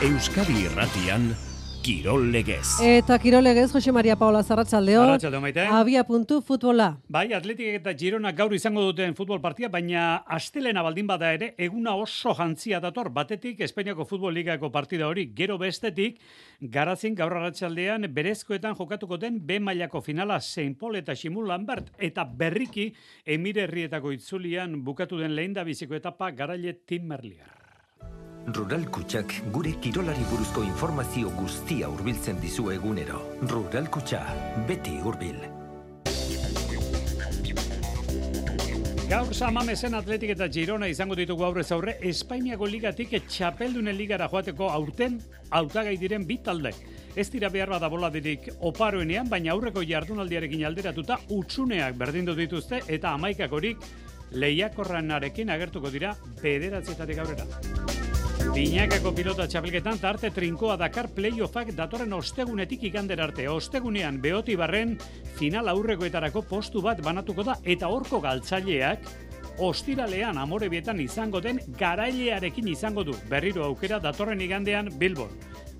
Euskadi Irratian Kirol Legez. Eta Kirol Legez, Jose Maria Paola Zarratzaldeo. Zarratzaldeo maite. Abia puntu futbola. Bai, atletik eta Girona gaur izango duten futbol partia, baina astelena baldin bada ere, eguna oso jantzia dator, batetik Espainiako Futbol Ligako partida hori, gero bestetik, garazin gaur arratsaldean berezkoetan jokatuko den B mailako finala Saint Paul eta Simul Lambert, eta berriki Emire Herrietako itzulian bukatu den lehen da biziko etapa garaile Tim Merlier. Rural Kutxak gure kirolari buruzko informazio guztia hurbiltzen dizu egunero. Rural Kutxa, beti hurbil. Gaur Samamesen Atletik eta Girona izango ditugu aurrez aurre Espainiako ligatik txapeldunen ligara joateko aurten hautagai diren bi talde. Ez dira behar bada boladirik oparoenean, baina aurreko jardunaldiarekin alderatuta utsuneak berdindu dituzte eta amaikakorik lehiakorranarekin agertuko dira bederatzetatik aurrera. Binakako pilota txapelketan tarte trinkoa Dakar playoffak datorren ostegunetik ikander arte. Ostegunean behoti barren final aurrekoetarako postu bat banatuko da eta horko galtzaileak ostiralean amorebietan izango den garailearekin izango du. Berriro aukera datorren igandean Bilbon.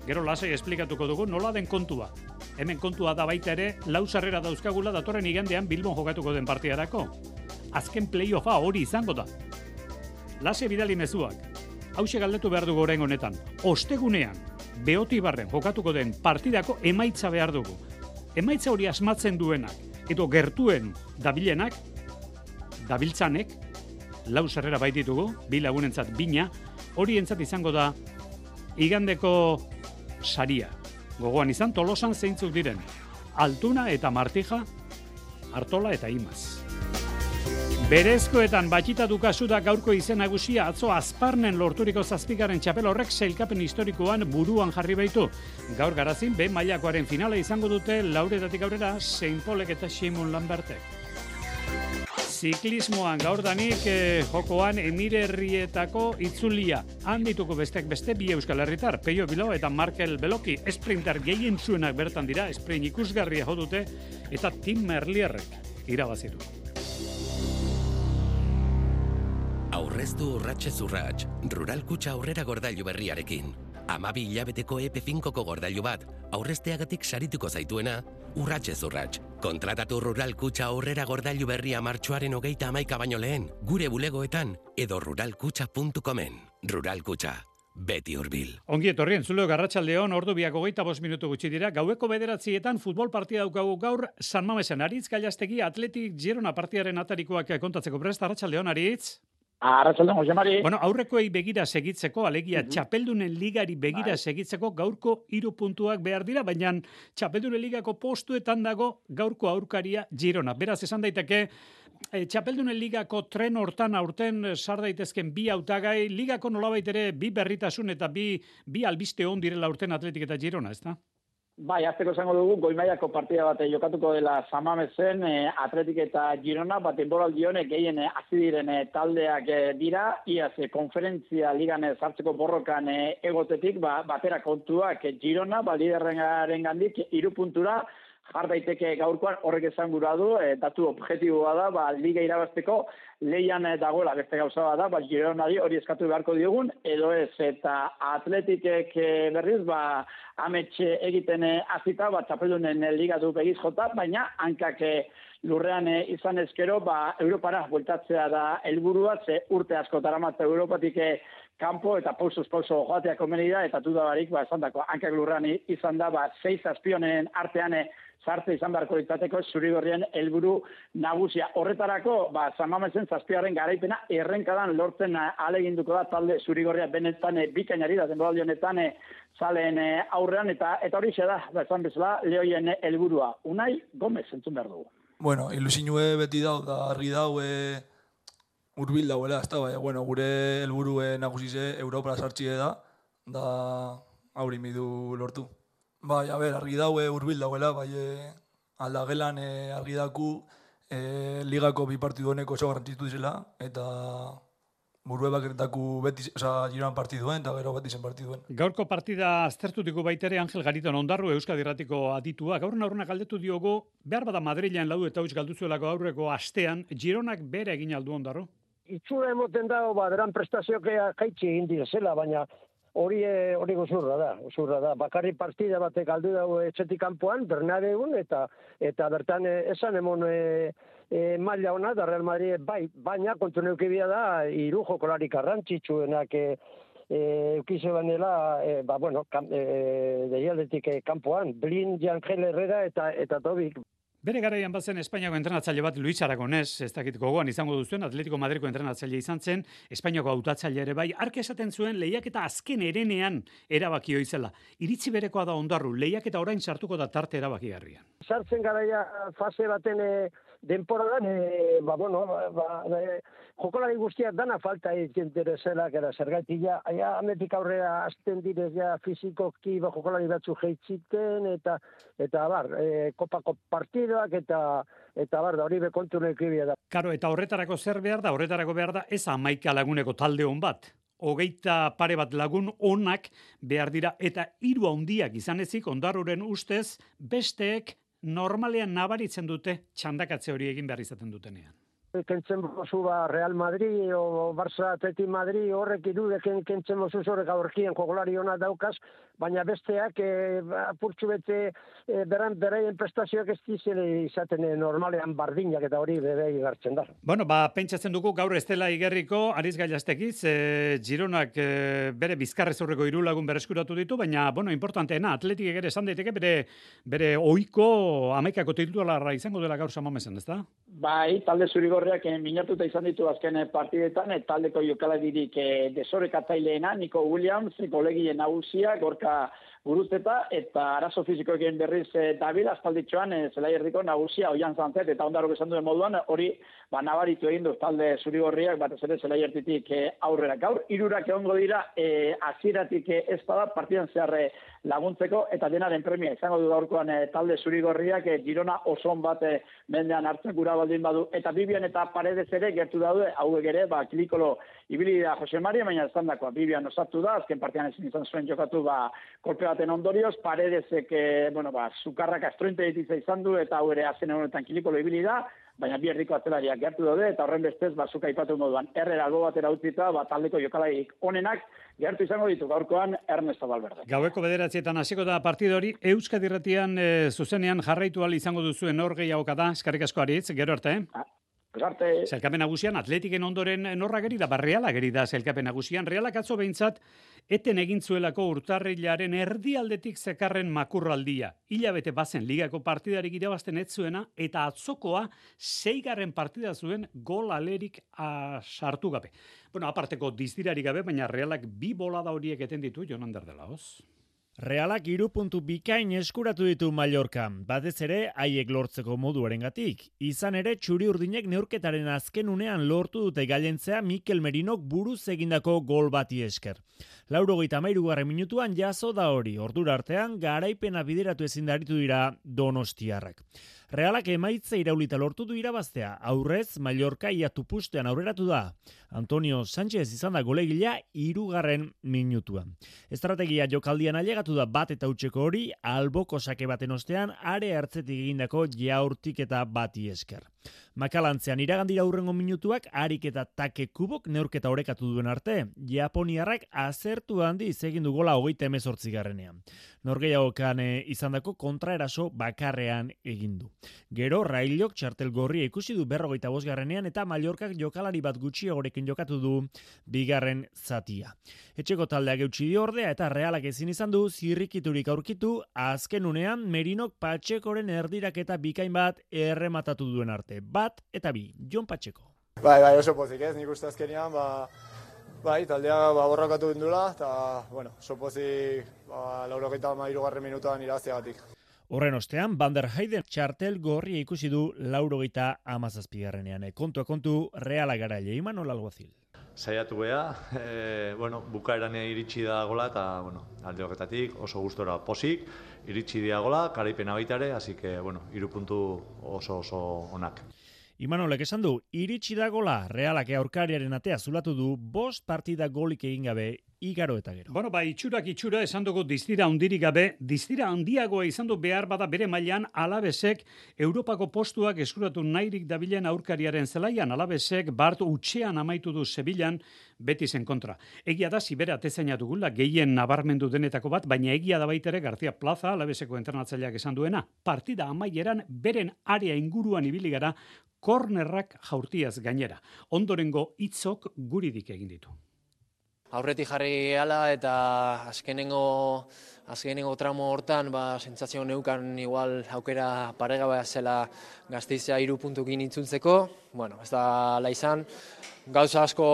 Gero lasai esplikatuko dugu nola den kontua. Hemen kontua da baita ere, lau sarrera dauzkagula datorren igandean Bilbon jokatuko den partiarako. Azken playoffa hori izango da. Lase bidali mezuak, hause galdetu behar dugu orain honetan. Ostegunean, behoti barren jokatuko den partidako emaitza behar dugu. Emaitza hori asmatzen duenak, edo gertuen dabilenak, dabiltzanek, lau zerrera baititugu, bi lagunentzat bina, hori entzat izango da igandeko saria. Gogoan izan, tolosan zeintzuk diren. Altuna eta Martija, Artola eta Imaz. Berezkoetan batxita dukazu da gaurko izen nagusia atzo azparnen lorturiko zazpikaren txapel horrek zeilkapen historikoan buruan jarri baitu. Gaur garazin, be mailakoaren finala izango dute lauretatik aurrera Saint Paulek eta Simon Lambertek. Ziklismoan gaur danik eh, jokoan emirerrietako itzulia. Handituko bestek beste bi euskal herritar, Peio Bilo eta Markel Beloki, esprinter gehien zuenak bertan dira, sprint ikusgarria jodute, eta Tim Merlierrek irabazitu. Aurreztu urratxe zurratx, rural kutsa aurrera gordailu berriarekin. Amabi hilabeteko EP5ko gordailu bat, aurrezteagatik sarituko zaituena, urratxe zurratx. Kontratatu rural kutsa aurrera gordailu berria martxoaren hogeita amaika baino lehen, gure bulegoetan edo ruralkutsa.comen. Rural kutsa, beti hurbil. Ongi etorri entzuleo garratsaldeon ordu biak hogeita bost minutu gutxi dira. Gaueko bederatzietan futbol partida daukagu gaur San Mamesen Aritz Gailastegi Atletik Girona partiaren atarikoak kontatzeko prest. Arratsaldeon Aritz. Arratxaldeon, Jose Mari. Bueno, aurrekoei begira segitzeko, alegia, mm txapeldunen ligari begira bai. segitzeko gaurko hiru puntuak behar dira, baina txapeldunen ligako postuetan dago gaurko aurkaria Girona. Beraz, esan daiteke, e, txapeldunen ligako tren hortan aurten sar daitezken bi hautagai, ligako nolabait ere bi berritasun eta bi, bi albiste on direla aurten atletik eta Girona, ez da? Bai, azteko zango dugu, goimaiako partida bat jokatuko dela Samamezen, e, Atletik eta Girona, bat enboraldi honek gehien e, taldeak e, dira, iaz e, konferentzia ligan zartzeko borrokan egotetik, ba, batera kontuak Girona, ba, liderren gandik, irupuntura, jar daiteke gaurkoan horrek esan gura du, e, datu objektiboa da, ba, liga irabazteko leian e, dagoela beste gauza da, ba, gironari hori eskatu beharko diogun, edo ez, eta atletikek e, berriz, ba, ametxe egiten azita, ba, txapelunen liga du begiz jota, baina hankak lurrean izan ezkero, ba, Europara bueltatzea da helburua, ze urte asko taramatza Europatik kanpo eta pausuz pauso joatea komeni da, eta dudabarik, ba, esan dako, hankak lurrean izan da, ba, seiz azpionen artean sartze izan beharko litzateko zurigorrien helburu nagusia. Horretarako, ba, Samamezen zazpiaren garaipena errenkadan lortzen aleginduko da talde zurigorria benetan e, bikainari da denboraldi honetan e, zalen e, aurrean eta eta hori da, ba, esan bezala, lehoien helburua. Unai, Gomez, entzun behar dugu. Bueno, ilusinue beti dau, da argi dau, e, urbil dauela, ez da, bai, bueno, gure helburue nagusize Europa sartxie da, da aurimidu lortu. Bai, a ber, argi daue urbil dauela, bai, e, aldagelan e, argi daku e, ligako bi partidu honeko oso garrantzitu dizela, eta burue baketaku beti, oza, giroan partiduen, eta gero beti zen partiduen. Gaurko partida aztertutiko baitere Angel Gariton ondarru Euskadi Erratiko aditua. Gaur naurna galdetu diogo, behar bada Madrilean laudu eta huiz galduzuelako aurreko astean, Gironak bere egin aldu ondarru? Itzura emoten dago, ba, deran prestazioak jaitsi egin zela, baina hori e, hori gozurra da, gozurra da. Bakarri partida batek aldu dago etxetik kanpoan, Bernadeun, eta eta bertan e, esan emon e, e, maila ona da Real Madrid bai, baina kontu neukibia da hiru jokolari garrantzitsuenak e, e, eukize banela, e, ba, bueno, kam, e, deialdetik e, kanpoan, Blin, Jangel Herrera eta, eta Tobik. Bere garaian bazen Espainiako entrenatzaile bat Luis Aragonés, ez dakit gogoan izango duzuen, Atletico Madriko entrenatzaile izan zen, Espainiako hautatzaile ere bai, ark esaten zuen lehiak eta azken erenean erabaki izela. Iritzi berekoa da ondarru, lehiak eta orain sartuko da tarte erabaki garrian. Sartzen garaia fase baten e, denporadan, e, ba, bueno, ba, ba, e, jokolari guztiak dana falta interesela, gara zergaitik ja, aia ametik aurrera azten direz ja fizikoki ba, jokolari batzu geitziten, eta, eta bar, e, kopako partidoak, eta, eta bar, da hori bekontu nekibia da. Karo, eta horretarako zer behar da, horretarako behar da, ez amaika laguneko talde hon bat, hogeita pare bat lagun onak behar dira, eta hiru handiak izan ezik, ondaruren ustez, besteek normalean nabaritzen dute txandakatze hori egin behar izaten dutenean? Kentzen bozu ba Real Madrid o Barça Atleti Madrid horrek irudeken kentzen bozu zorek aurkien jogolari ona daukaz, baina besteak e, apurtxu bete e, beran beraien prestazioak ez dizele izaten e, normalean bardinak eta hori bebe igartzen da. Bueno, ba, pentsatzen dugu gaur estela igerriko, ariz gailastekiz, e, Gironak e, bere bizkarrez horreko irulagun bereskuratu ditu, baina, bueno, importanteena, atletik egere esan daiteke bere, bere oiko amaikako titularra izango dela gaur samomezen, ez da? Bai, talde zurigo Zigorriak minatuta izan ditu azken partidetan, eta taldeko jokaladirik eh, desorekatzaileena, Nico Williams, kolegien nagusia, gorka guruzeta, eta arazo fizikoekin berriz e, dabil, aspalditxoan, e, zela erdiko nagusia, oian zantzet, eta ondaro esan duen moduan, hori, ba, nabaritu egin du, talde zurigorriak, bat ez ere zela erditik e, aurrera. Gaur, irurak egongo dira, e, aziratik e, ez bada, partidan zeharre laguntzeko, eta denaren premia, izango du gaurkoan e, talde zurigorriak, e, girona oson bat e, mendean hartzen gura baldin badu, eta bibian eta paredez ere gertu daude, hauek ere, ba, klikolo ibili da Jose Maria, baina ez dakoa, bibian osatu da, azken partian ezin izan zuen jokatu, ba, kolpe baten ondorioz, paredezek, e, bueno, ba, sukarrak astrointe ditza izan du, eta hau ere azen honetan kilikolo ibili da, baina bi erdiko azelariak gertu daude, eta horren bestez, ba, zuka ipatu moduan, errer albo batera utzita, ba, taldeko jokalaik onenak, gertu izango ditu gaurkoan Ernesto Valverde. Gaueko bederatzietan hasiko da partidori, Euskadi Retian e, zuzenean jarraitu izango duzuen hor gehiagoka da, eskarrik asko aritz, gero arte. Ah. Arte. Zelkapen nagusian, atletiken ondoren norra geri da, barreala geri da zelkapen nagusian. Realak atzo behintzat, eten egin zuelako urtarrilaren erdialdetik zekarren makurraldia. Hilabete bazen ligako partidarik irabazten ez zuena, eta atzokoa zeigarren partida zuen gol alerik sartu gabe. Bueno, aparteko dizdirarik gabe, baina realak bi bolada horiek eten ditu, jonan dela, hoz? Realak iru puntu bikain eskuratu ditu Mallorca, batez ere haiek lortzeko moduaren gatik. Izan ere, txuri urdinek neurketaren azken unean lortu dute gailentzea Mikel Merinok buruz egindako gol bati esker. Lauro gita minutuan jaso da hori, ordura artean garaipena bideratu ezin daritu dira donostiarrak. Realak emaitza iraulita lortu du irabaztea, aurrez Mallorca ia tupustean aurreratu da. Antonio Sánchez izan da golegila irugarren minutuan. Estrategia jokaldian ailegatu da bat eta utzeko hori, alboko sake baten ostean, are hartzetik egindako jaurtik eta bati esker. Makalantzean iragandira urrengo minutuak, harik eta take kubok neurketa orekatu duen arte, Japoniarrak azertu handi izegin du gola hogeita emezortzi garrenean. Norgeiagokan e, izan dako kontraeraso bakarrean egindu. Gero, Railok txartel gorria ikusi du berrogeita bosgarrenean eta Mallorcak jokalari bat gutxi gorekin jokatu du bigarren zatia. Etxeko taldeak eutxi di ordea eta realak ezin izan du zirrikiturik aurkitu azken unean Merinok Patxekoren erdirak eta bikain bat errematatu duen arte. Bat eta bi, Jon Patxeko. Bai, bai, oso pozik ez, nik uste azkenian, ba, bai, taldea ba, borrakatu dindula, eta, bueno, oso pozik, ba, laurogeita mairugarren minutuan iraziagatik. Horren ostean, Van der Heiden txartel gorri ikusi du laurogeita amazazpigarrenean. Kontua kontu, reala gara iman hola alguazil. Zaiatu beha, e, bueno, bukaeran iritsi da gola eta bueno, alde horretatik oso gustora posik, iritsi dia gola, karaipena baitare, hasi que, bueno, irupuntu oso oso onak. Imanolek esan du, iritsi da gola, realak aurkariaren atea zulatu du, bost partida golik egin gabe igaro eta gero. Bueno, ba, itxurak itxura esan dugu distira handirik gabe, distira handiagoa izan du behar bada bere mailan alabesek Europako postuak eskuratu nahirik dabilen aurkariaren zelaian, alabesek bart utxean amaitu du Sevillan beti zen kontra. Egia da, zibera atezaina dugula, gehien nabarmendu denetako bat, baina egia da baitere García Plaza, alabeseko entrenatzaileak esan duena, partida amaieran beren area inguruan ibili gara kornerrak jaurtiaz gainera. Ondorengo hitzok guridik egin ditu. Aurretik jarri ala eta azkenengo azkenengo tramo hortan ba sentsazio neukan igual aukera paregabea zela Gazteizea 3 puntukin itzultzeko. Bueno, ez da la izan. Gauza asko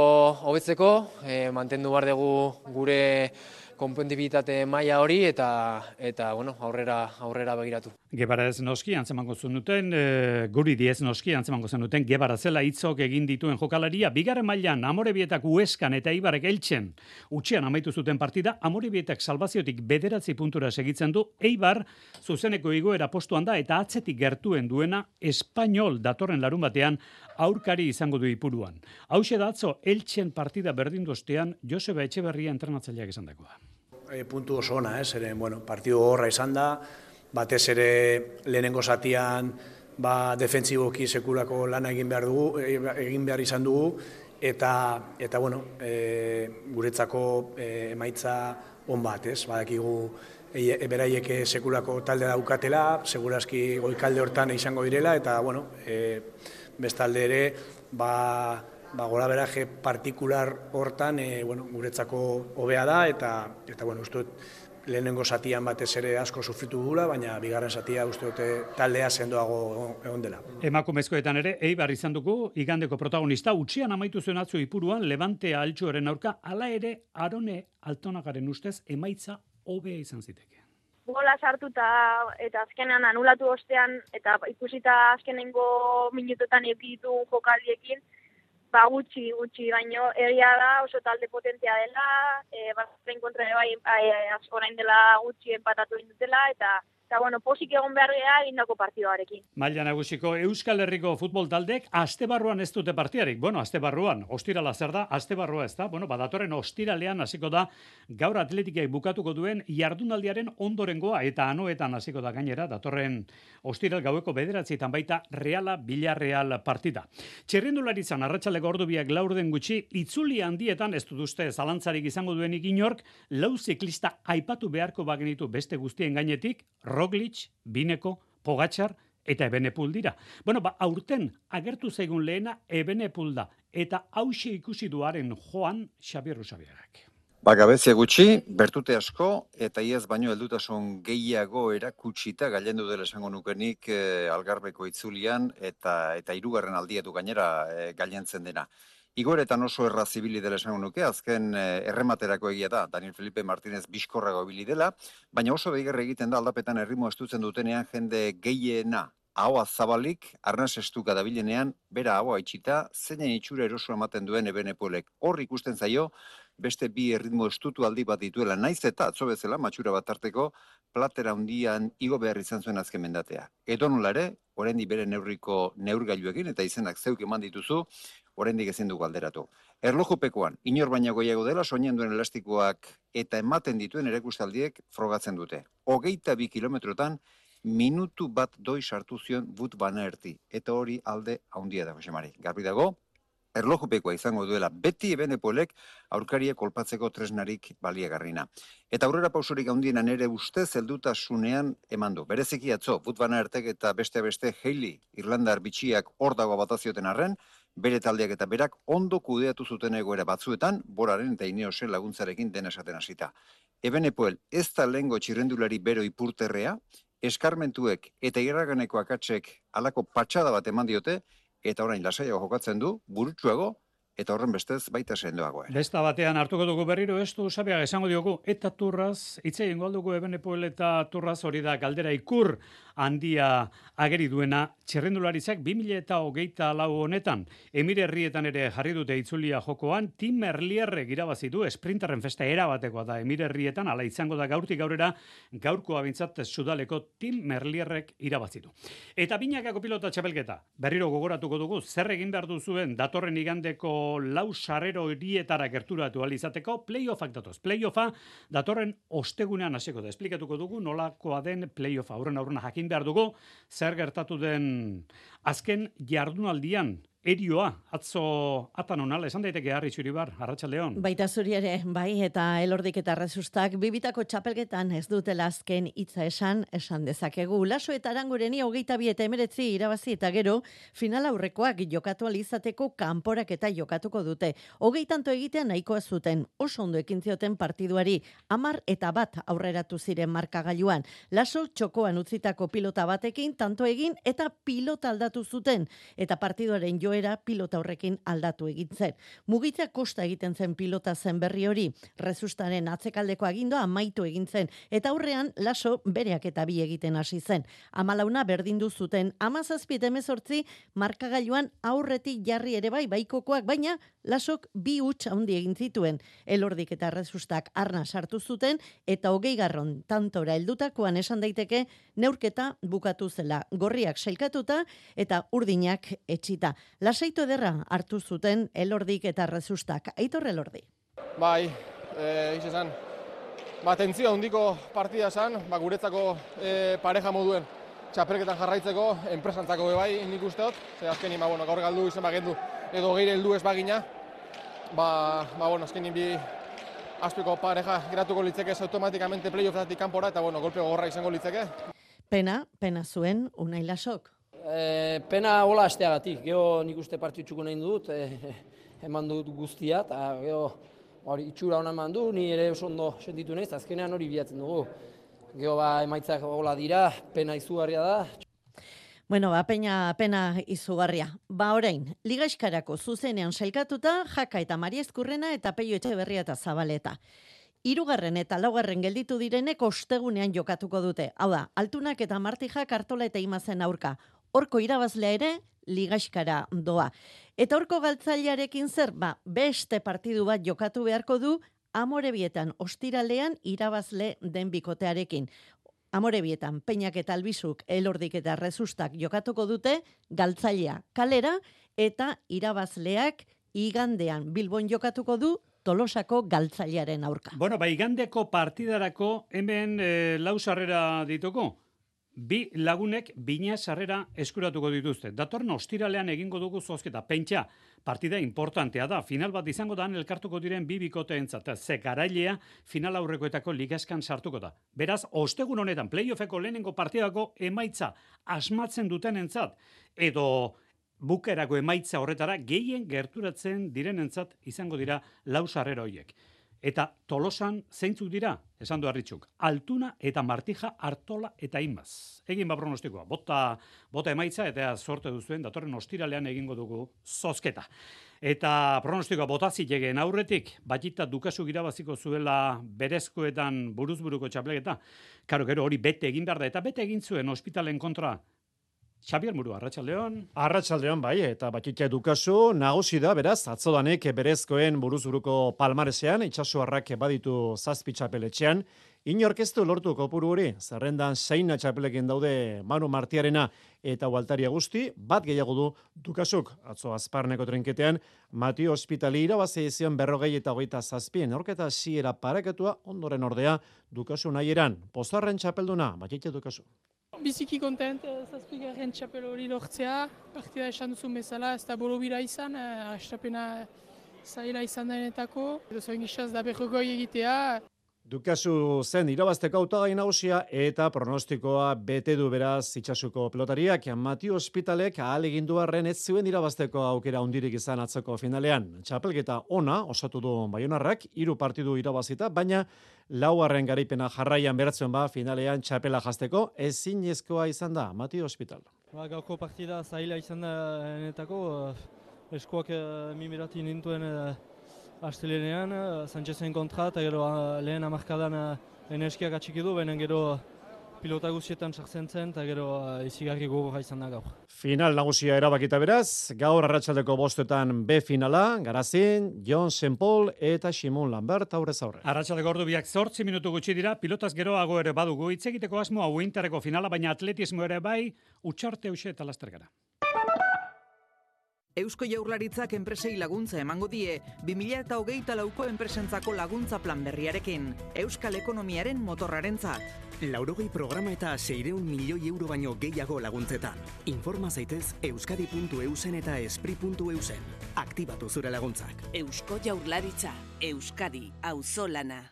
hobetzeko, e, mantendu bar dugu gure konpentibilitate maila hori eta eta bueno, aurrera aurrera begiratu. Gebara ez noski antzemango zenuten, e, guri diez noski antzemango zenuten, gebara zela hitzok egin dituen jokalaria, bigarren mailan Amorebietak Ueskan eta Ibarek Eltzen utxean amaitu zuten partida, Amorebietak salvaziotik bederatzi puntura segitzen du, Eibar zuzeneko igoera postuan da eta atzetik gertuen duena Espainol datorren larun batean aurkari izango du ipuruan. Hau atzo Eltzen partida berdindu ostean Joseba Etxeberria entrenatzaileak esan dagoa. E, puntu oso ona, ez, ere, bueno, partidu horra izan da, batez ere lehenengo zatian ba, defentsiboki sekulako lana egin behar dugu, e, egin behar izan dugu, eta, eta bueno, e, guretzako e, emaitza on bat, ez, badakigu e, beraiek sekulako talde daukatela, segurazki goikalde hortan izango direla, eta, bueno, e, bestalde ere, ba, ba, gora beraje partikular hortan e, bueno, guretzako hobea da eta eta bueno, uste lehenengo satian batez ere asko sufritu dugula, baina bigarren satia uste dute taldea sendoago egon dela. Emakumezkoetan ere, Eibar izan dugu, igandeko protagonista, utxian amaitu zuen atzo ipuruan, Levante altxoaren aurka, ala ere, Arone altonakaren ustez, emaitza hobea izan ziteke. Gola sartuta eta azkenean anulatu ostean, eta ikusita azkenengo minutotan ekitu jokaldiekin, ba gutxi gutxi baino egia da oso talde potentea dela eh bazen kontra bai eh, askorain dela gutxi empatatu dutela eta Eta, bueno, posik egon behar geha indako partidoarekin. Maila nagusiko Euskal Herriko futbol taldek aste barruan ez dute partiarik. Bueno, aste barruan, ostirala zer da, aste barrua ez da. Bueno, badatorren ostiralean hasiko da gaur atletikei bukatuko duen jardunaldiaren ondorengoa eta anoetan hasiko da gainera, datorren ostiral gaueko bederatzietan baita reala bilarreal partida. Txerrendularitzan arratsaleko ordubiak laurden gutxi, itzuli handietan ez dut uste zalantzarik izango duenik inork, lau ziklista aipatu beharko bagenitu beste guztien gainetik, Roglic, Bineko, Pogacar eta Ebenepul dira. Bueno, ba, aurten agertu zaigun lehena Ebenepul da eta hauxe ikusi duaren joan Xabier Usabiagak. Ba, gutxi, bertute asko, eta iaz baino heldutasun gehiago erakutsita gailendu dela esango nukenik e, algarbeko itzulian, eta eta hirugarren aldietu gainera e, gailentzen dena. Igoretan oso erra zibili dela esan nuke, azken eh, errematerako egia da, Daniel Felipe Martinez bizkorrago ibili dela, baina oso behigarra egiten da aldapetan errimo estutzen dutenean jende gehiena ahoa zabalik, arnaz estuka dabilenean, bera ahoa itxita, zeinen itxura eroso ematen duen ebenepoelek. Hor ikusten zaio, beste bi erritmo estutu aldi bat dituela, naiz eta atzo bezala, matxura bat arteko, platera hundian igo behar izan zuen azken mendatea. Edo nola ere, orendi bere neurriko neurgailuekin, eta izenak zeuk eman dituzu, oraindik ezin dugu alderatu. Erlojupekoan, inor baina goiago dela soinen duen elastikoak eta ematen dituen erakustaldiek frogatzen dute. Hogeita bi kilometrotan, minutu bat doi sartu zion but bana erti. Eta hori alde haundia da, Josemari. Garbi dago, erlojupekoa izango duela beti ebenepolek aurkaria kolpatzeko tresnarik baliagarrina. Eta aurrera pausorik handiena nere ustez heldutasunean eman du. Bereziki atzo, but bana ertek eta beste beste Heili, Irlandar bitxiak hor dago batazioten arren, bere taldeak eta berak ondo kudeatu zuten egoera batzuetan, boraren eta ineosen laguntzarekin dena esaten hasita. Eben epoel, ez da lengo txirrendulari bero ipurterrea, eskarmentuek eta irraganeko akatsek alako patxada bat eman diote, eta orain lasaiago jokatzen du, burutsuago, eta horren bestez baita sendoago. Besta batean hartuko dugu berriro ez du esango diogu eta turraz hitze eingo aldugu Ebenepoel eta turraz hori da galdera ikur handia ageri duena txerrendularizak 2000 eta hogeita lau honetan. Emire herrietan ere jarri dute itzulia jokoan, Tim Merlierre irabazi du esprinterren festa erabatekoa da Emire herrietan, ala izango da gaurtik gaurera, gaurko abintzat sudaleko Tim Merlierrek irabazi du. Eta binakako pilota txapelketa, berriro gogoratuko dugu, zer egin behar duzuen datorren igandeko lau sarrero hirietara gerturatu alizateko, playoffak datoz. Playoffa datorren ostegunean hasiko da. Esplikatuko dugu nolakoa den playoffa aurren aurrena jakin behar dugu, zer gertatu den azken jardunaldian erioa, atzo atan onala, esan daiteke harri txuribar, arratsaldeon. Baita zuri ere, bai, eta elordik eta rezustak, bibitako txapelgetan ez dutela azken hitza esan, esan dezakegu. Laso eta arangureni hogeita bi eta emeretzi irabazi eta gero, final aurrekoak jokatu alizateko kanporak eta jokatuko dute. Hogei tanto egitean nahikoa zuten, oso ondo ekin zioten partiduari, amar eta bat aurreratu ziren markagailuan. Laso txokoan utzitako pilota batekin, tanto egin eta pilota aldatu zuten, eta partiduaren joera pilota horrekin aldatu egin zen. Mugitza kosta egiten zen pilota zen berri hori, rezustaren atzekaldeko agindoa amaitu egin zen, eta aurrean laso bereak eta bi egiten hasi zen. Amalauna berdindu zuten, amazazpiet emezortzi markagailuan aurretik jarri ere bai baikokoak, baina lasok bi huts handi egin zituen. Elordik eta rezustak arna sartu zuten, eta hogei garron tantora heldutakoan esan daiteke neurketa bukatu zela. Gorriak selkatuta eta urdinak etxita. Lasaitu ederra hartu zuten elordik eta rezustak. Aitor elordi. Bai, e, esan, ba, tentzio handiko partida esan, ba, guretzako e, pareja moduen txapelketan jarraitzeko, enpresantzako bai nik usteot, ze azkenin, ba, bueno, gaur galdu izan bagendu, edo geire heldu ez bagina, ba, ba bueno, azkenin bi azpiko pareja geratuko litzeke ez automatikamente playoffetatik kanpora, eta bueno, golpe gogorra izango litzeke. Pena, pena zuen, unai lasok. E, pena hola asteagatik, geho nik uste partitxuko nahi dut, e, eman dut guztia, eta geho hori itxura hona eman du, ni ere oso ondo sentitu nahiz, azkenean hori bilatzen dugu. Geho ba emaitzak hola dira, pena izugarria da. Bueno, ba, pena, pena izugarria. Ba, orain, ligaiskarako zuzenean sailkatuta, jaka eta Maria Eskurrena eta peio etxe berria eta zabaleta. Hirugarren eta laugarren gelditu direnek ostegunean jokatuko dute. Hau da, altunak eta martijak hartola eta imazen aurka. Horko irabazlea ere, ligaiskara doa. Eta horko galtzailearekin zer, ba, beste partidu bat jokatu beharko du, amorebietan ostiralean irabazle den bikotearekin. Amorebietan, peinak eta albizuk, elordik eta rezustak jokatuko dute, galtzailea kalera, eta irabazleak igandean bilbon jokatuko du, tolosako galtzailearen aurka. Bueno, ba, igandeko partidarako hemen e, lau sarrera dituko. Bi lagunek bina sarrera eskuratuko dituzte. Datorren ostiralean egingo dugu zozketa. Pentsa, partida importantea da. Final bat izango da elkartuko diren bi bikoteentzat. Ze garailea final aurrekoetako ligaskan sartuko da. Beraz, ostegun honetan playoffeko lehenengo partidako emaitza asmatzen dutenentzat edo bukerako emaitza horretara gehien gerturatzen direnentzat izango dira lau sarrera hoiek. Eta tolosan zeintzuk dira, esan du harritxuk, altuna eta martija hartola eta imaz. Egin ba pronostikoa, bota, bota emaitza eta sorte duzuen, datorren ostiralean egingo dugu zozketa. Eta pronostikoa botazi jegeen aurretik, batita dukasu girabaziko zuela berezkoetan buruzburuko txaplegeta. Karo, gero hori bete egin behar da, eta bete egin zuen ospitalen kontra Xabier Muru, Arratxaldeon. Arratxaldeon, bai, eta bakitia dukazu, nagusi da, beraz, atzodanek berezkoen buruzuruko palmaresean, itxasuarrak baditu zazpi txapeletxean, inorkeztu lortu kopuru hori, zerrendan zeina txapelekin daude Manu Martiarena eta Waltaria guzti, bat gehiago du dukasuk, atzo azparneko trenketean, Matio Hospitali irabazi zion berrogei eta hogeita zazpien, orketa ziera paraketua ondoren ordea dukasu nahi eran, pozarren txapelduna, bakitia dukazu. Biziki kontent, zazpigarren txapel hori lortzea, partida esan duzun bezala, ez da borobira izan, eh, astapena zaila izan denetako, edo zoin gizaz da berrogoi egitea, Dukazu zen irabazteko autagai nagusia eta pronostikoa bete du beraz itxasuko pelotariak. Matio Hospitalek ahal egindu arren ez zuen irabazteko aukera hundirik izan atzoko finalean. Txapelketa ona osatu du baionarrak, hiru partidu irabazita, baina lauarren garaipena jarraian beratzen ba finalean txapela jazteko ezin ezkoa izan da Matio Hospital. Ba, gauko partida zaila izan da enetako, eh, eskoak uh, mimirati nintuen uh, Astelenean, Sanchezen kontra eta gero lehen amarkadan energiak atxiki du, baina gero pilota guztietan sartzen zen, eta gero uh, izigarri gogorra izan da gaur. Final nagusia erabakita beraz, gaur arratsaldeko bostetan B finala, Garazin, John Paul eta Simon Lambert aurrez aurre. Arratsaldeko ordu biak zortzi minutu gutxi dira, pilotaz geroago ere badugu, hitz egiteko asmo hau finala, baina atletismo ere bai, utxarte hause eta lastergara. Eusko Jaurlaritzak enpresei laguntza emango die 2008 lauko enpresentzako laguntza plan berriarekin, Euskal Ekonomiaren motorrarentzat. Laurogei programa eta seireun milioi euro baino gehiago laguntzetan. Informa zaitez euskadi.eusen eta espri.eusen. Aktibatu zure laguntzak. Eusko Jaurlaritza, Euskadi, auzolana.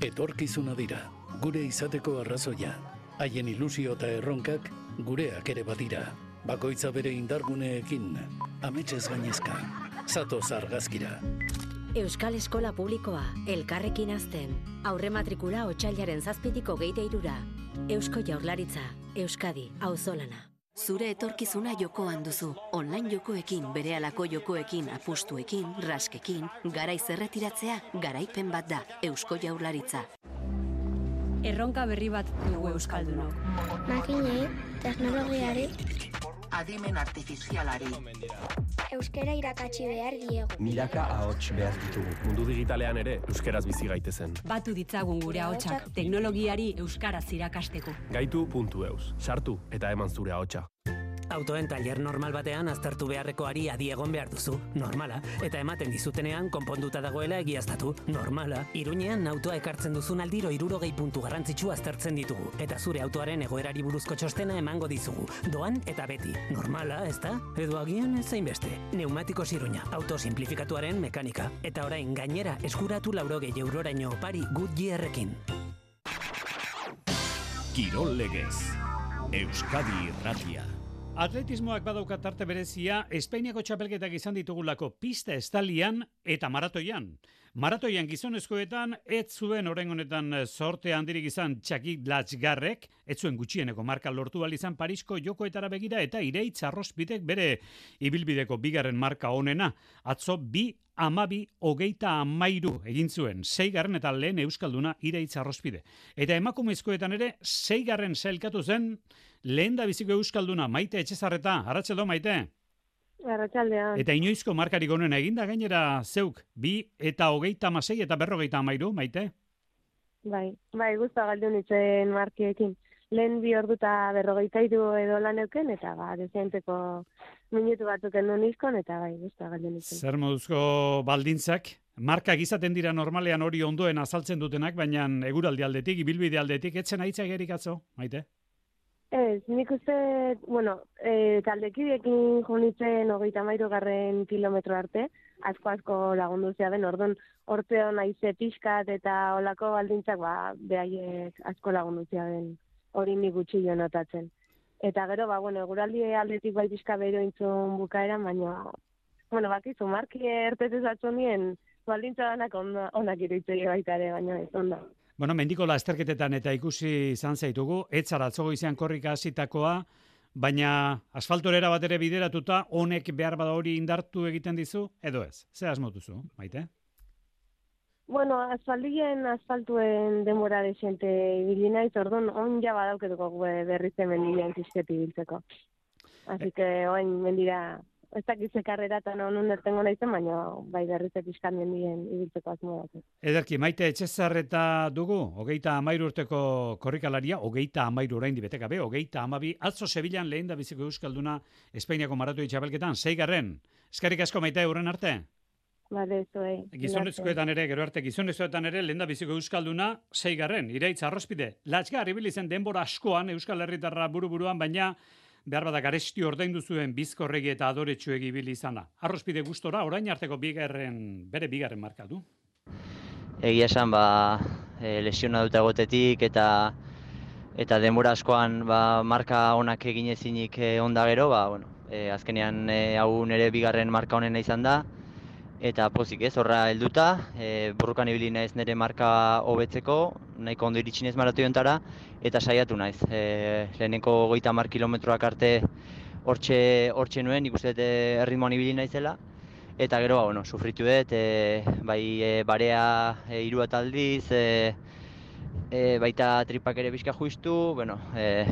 Etorkizuna dira, gure izateko arrazoia. Haien ilusio eta erronkak gureak ere badira. Bakoitza bere indarguneekin, ametxez gainezka. Zato zargazkira. Euskal Eskola Publikoa, elkarrekin azten. Aurre matrikula otxailaren zazpitiko geite irura. Eusko Jaurlaritza, Euskadi, auzolana. Zure etorkizuna jokoan duzu. Online jokoekin, bere alako jokoekin, apustuekin, raskekin, garaiz erretiratzea, garaipen bat da. Eusko Jaurlaritza. Erronka berri bat dugu Euskaldunok. Makinei, teknologiari, adimen artifizialari. Euskera irakatsi behar diegu. Milaka ahots behar ditugu. Mundu digitalean ere euskeraz bizi gaitezen. Batu ditzagun gure ahotsak teknologiari euskaraz irakasteko. Gaitu.eus. Sartu eta eman zure ahotsa. Autoen taller normal batean aztertu beharrekoari adi egon behar duzu, normala, eta ematen dizutenean konponduta dagoela egiaztatu, normala. Iruñean autoa ekartzen duzun aldiro irurogei puntu garrantzitsu aztertzen ditugu, eta zure autoaren egoerari buruzko txostena emango dizugu, doan eta beti, normala, ezta? Edo agian ez beste. Neumatiko Iruña, auto simplifikatuaren mekanika, eta orain gainera eskuratu laurogei euroraino opari Goodyearrekin. Kirol legez, Euskadi irratia. Atletismoak badauka tarte berezia, Espainiako txapelketak izan ditugulako pista estalian eta maratoian. Maratoian gizonezkoetan, ez zuen oren honetan sorte handirik izan txakik latxgarrek, ez zuen gutxieneko marka lortu izan Parisko jokoetara begira eta ireitz arrozbidek bere ibilbideko bigarren marka honena. Atzo bi amabi hogeita amairu egin zuen, zeigarren eta lehen euskalduna ireitz arrozbide. Eta emakumezkoetan ere, zeigarren zelkatu zen, lehen da biziko euskalduna, maite etxezarreta, harratxeldo maite? Arratxaldean. Eta inoizko markarik onena eginda gainera zeuk, bi eta hogeita amasei eta berrogeita amairu, maite? Bai, bai, guztua galdu nintzen markiekin. Lehen bi ordu eta berrogeita iru edo lan euken, eta ba, dezienteko minutu batzuk endu nizkon, eta bai, guztua galdu nintzen. Zer moduzko baldintzak? Markak izaten dira normalean hori ondoen azaltzen dutenak, baina eguraldi aldetik, ibilbide aldetik, etzen aitzak erikatzo, maite? Ez, nik uste, bueno, e, taldekidekin jonitzen hogeita mairu garren kilometro arte, asko-asko lagundu den, orduan, orte hona ize pixkat eta olako baldintzak, ba, behaiek asko lagundu den, hori nik gutxi jo notatzen. Eta gero, ba, bueno, guraldi aldetik bai pixka behiro intzun bukaeran, baina, bueno, bakizu, marki ertetez nien, baldintza danak onak iruditzei baita ere, baina ez onda. Bueno, mendiko lasterketetan eta ikusi izan zaitugu, etzara atzogo izan korrika hasitakoa, baina asfaltorera bat ere bideratuta, honek behar bada hori indartu egiten dizu, edo ez? Ze asmotuzu, maite? Bueno, asfaldien asfaltuen denbora desente ibili naiz, orduan on ja badauketuko berriz hemen dilean biltzeko. Así que oain mendira ez dakit ze karreratan on unertengo naizen, baina bai berriz pixkan mendien ibiltzeko asmo dut. Ederki, maite etxezarreta dugu, hogeita amairu urteko korrikalaria, hogeita amairu orain dibeteka be, hogeita amabi, atzo Sevillan lehen da biziko euskalduna Espainiako maratoi txabelketan, zeigarren, eskarrik asko maite urren arte? Bale, zuei. Gizonezkoetan ere, gero arte, gizonezkoetan ere, lehen da biziko euskalduna, zeigarren, ireitz arrospide. Latxgar, ibilizen denbora askoan Euskal Herritarra buru-buruan, baina behar badak aresti ordaindu zuen bizkorregi eta adoretsuegi ibili izana. Arrospide gustora orain arteko bigarren bere bigarren marka du. Egia esan ba e, lesiona dut egotetik eta eta denbora askoan ba, marka onak egin ezinik e, onda gero, ba, bueno, e, azkenean e, hau nire bigarren marka honena izan da eta pozik ez, horra helduta, e, burrukan ibili naiz nire marka hobetzeko, nahiko ondo iritsi naiz maratoiontara, eta saiatu naiz. E, lehenenko goita mar kilometroak arte hortxe, hortxe nuen, ikusten e, erritmoan ibili naizela, eta gero, ba, bueno, sufritu dut, e, bai e, barea e, iru aldiz, e, e, baita tripak ere bizka juistu, bueno, e,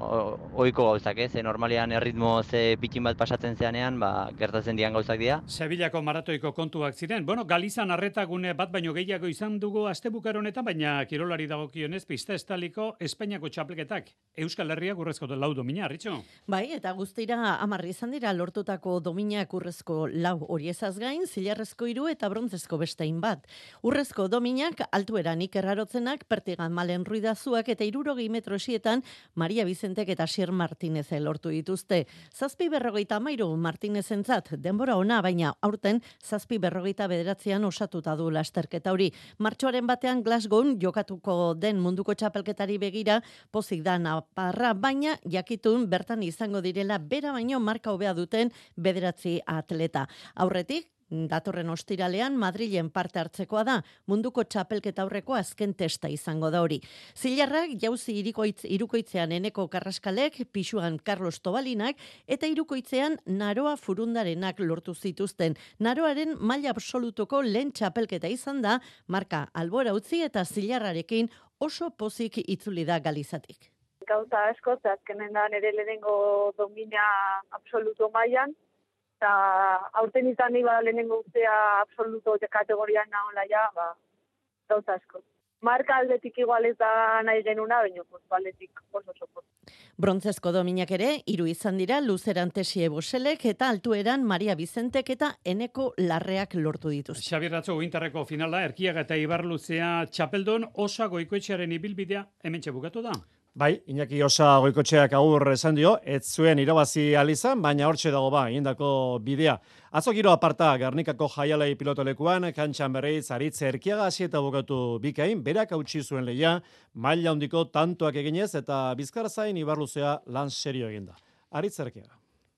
oiko gauzak, ez? E, normalean erritmo ze pitin bat pasatzen zeanean, ba, gertatzen dian gauzak dira. Sevillako maratoiko kontuak ziren. Bueno, Galizan arretagune bat baino gehiago izan dugu astebukar honetan, baina kirolari dagokionez pista estaliko Espainiako txapleketak. Euskal Herriak urrezko lau domina, Ritxo? Bai, eta guztira amarri izan dira lortutako dominak urrezko lau hori ezaz gain, zilarrezko iru eta brontzezko bestein bat. Urrezko dominak altueran ikerrarotzenak pertigan malen ruidazuak eta irurogei metro esietan Maria Vicentek eta Sier Martinez lortu dituzte. Zazpi berrogeita amairu Martinez entzat, denbora ona, baina aurten zazpi berrogeita bederatzean osatuta du lasterketa hori. Martxoaren batean Glasgow jokatuko den munduko txapelketari begira pozik da naparra, baina jakitun bertan izango direla bera baino marka hobea duten bederatzi atleta. Aurretik, datorren ostiralean Madrilen parte hartzekoa da, munduko txapelketa aurreko azken testa izango da hori. Zilarrak jauzi irikoitz, irukoitzean eneko karraskalek, pixuan Carlos Tobalinak, eta irukoitzean naroa furundarenak lortu zituzten. Naroaren maila absolutoko lehen txapelketa izan da, marka albora utzi eta zilarrarekin oso pozik itzuli da galizatik. Gauza asko, azkenen da nire lehenengo domina absoluto mailan, eta aurten izan nahi bada lehenengo urtea absoluto kategorian nahola ja, ba, gauza asko. Marka aldetik igual ez da nahi genuna, baina pues, aldetik oso oso. Brontzezko dominak ere, hiru izan dira Luzeran Tesie Boselek eta altueran Maria Bizentek eta Eneko Larreak lortu dituz. Xabier Ratzo Winterreko finala, Erkiaga eta Ibarluzea Txapeldon, osa goikoetxearen ibilbidea hemen bukatu da. Bai, Iñaki Osa goikotxeak agur esan dio, ez zuen irabazi alizan, baina hortxe dago ba, indako bidea. Atzo giro aparta, Garnikako jaialei pilotolekuan, kantxan berreiz, aritze erkiaga eta bukatu bikain, berak hautsi zuen leia, maila handiko tantoak eginez, eta bizkarzain ibarluzea lan serio eginda. Aritze erkiaga.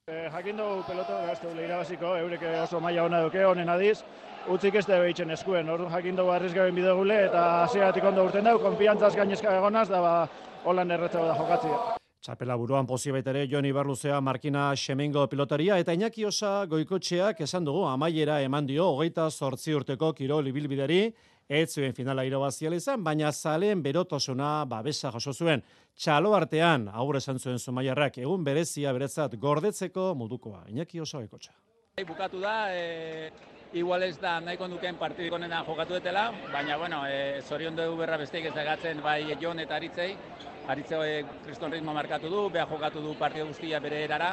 Eh, jakin dugu peloto, gaztu irabaziko, eureke oso maila hona duke, honen adiz, utzik ez da behitzen eskuen, orduan jakin dugu arrizgabin bidegule, eta hasieratik ondo urten dugu, konfiantzaz gainezka egonaz, da ba, holan erretzea da jokatzea. Txapela buruan pozibait ere Joni Barluzea Markina Xemingo pilotaria eta Iñaki Osa goikotxeak esan dugu amaiera eman dio hogeita sortzi urteko kirol ibilbideri ez zuen finala irabazial izan, baina zaleen berotosuna babesa jaso zuen. Txalo artean, aurre esan zuen zumaiarrak, egun berezia berezat gordetzeko modukoa. Iñaki Osa goikotxa. Bukatu da, e, igual ez da nahiko duken partidik onena jokatu etela, baina bueno, e, zorion dugu berra besteik ez dagatzen bai Jon eta Aritzei, Aritze hori kriston ritmo markatu du, beha jokatu du partio guztia bere erara,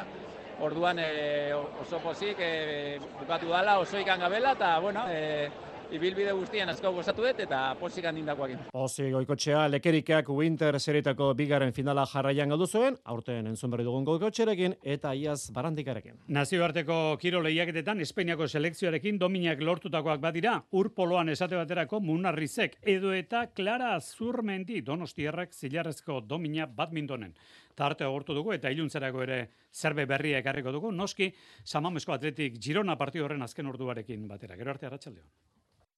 orduan e, oso pozik e, bukatu dala, oso ikan gabela, eta bueno, e, ibilbide guztian asko gozatu dut eta pozik handindakoak. Pozi goikotxea, lekerikeak Winter seritako bigaren finala jarraian galdu zuen, aurten entzun berri dugun goikotxerekin eta iaz barandikarekin. Nazioarteko kiro lehiaketetan Espainiako selekzioarekin dominak lortutakoak badira, urpoloan esate baterako munarrizek, edo eta Clara Zurmendi donostierrak zilarrezko domina badmintonen. Tarte agortu dugu eta iluntzerako ere zerbe berria ekarriko dugu, noski Samamesko Atletik Girona partio horren azken orduarekin batera. Gero arte arratsaldeo.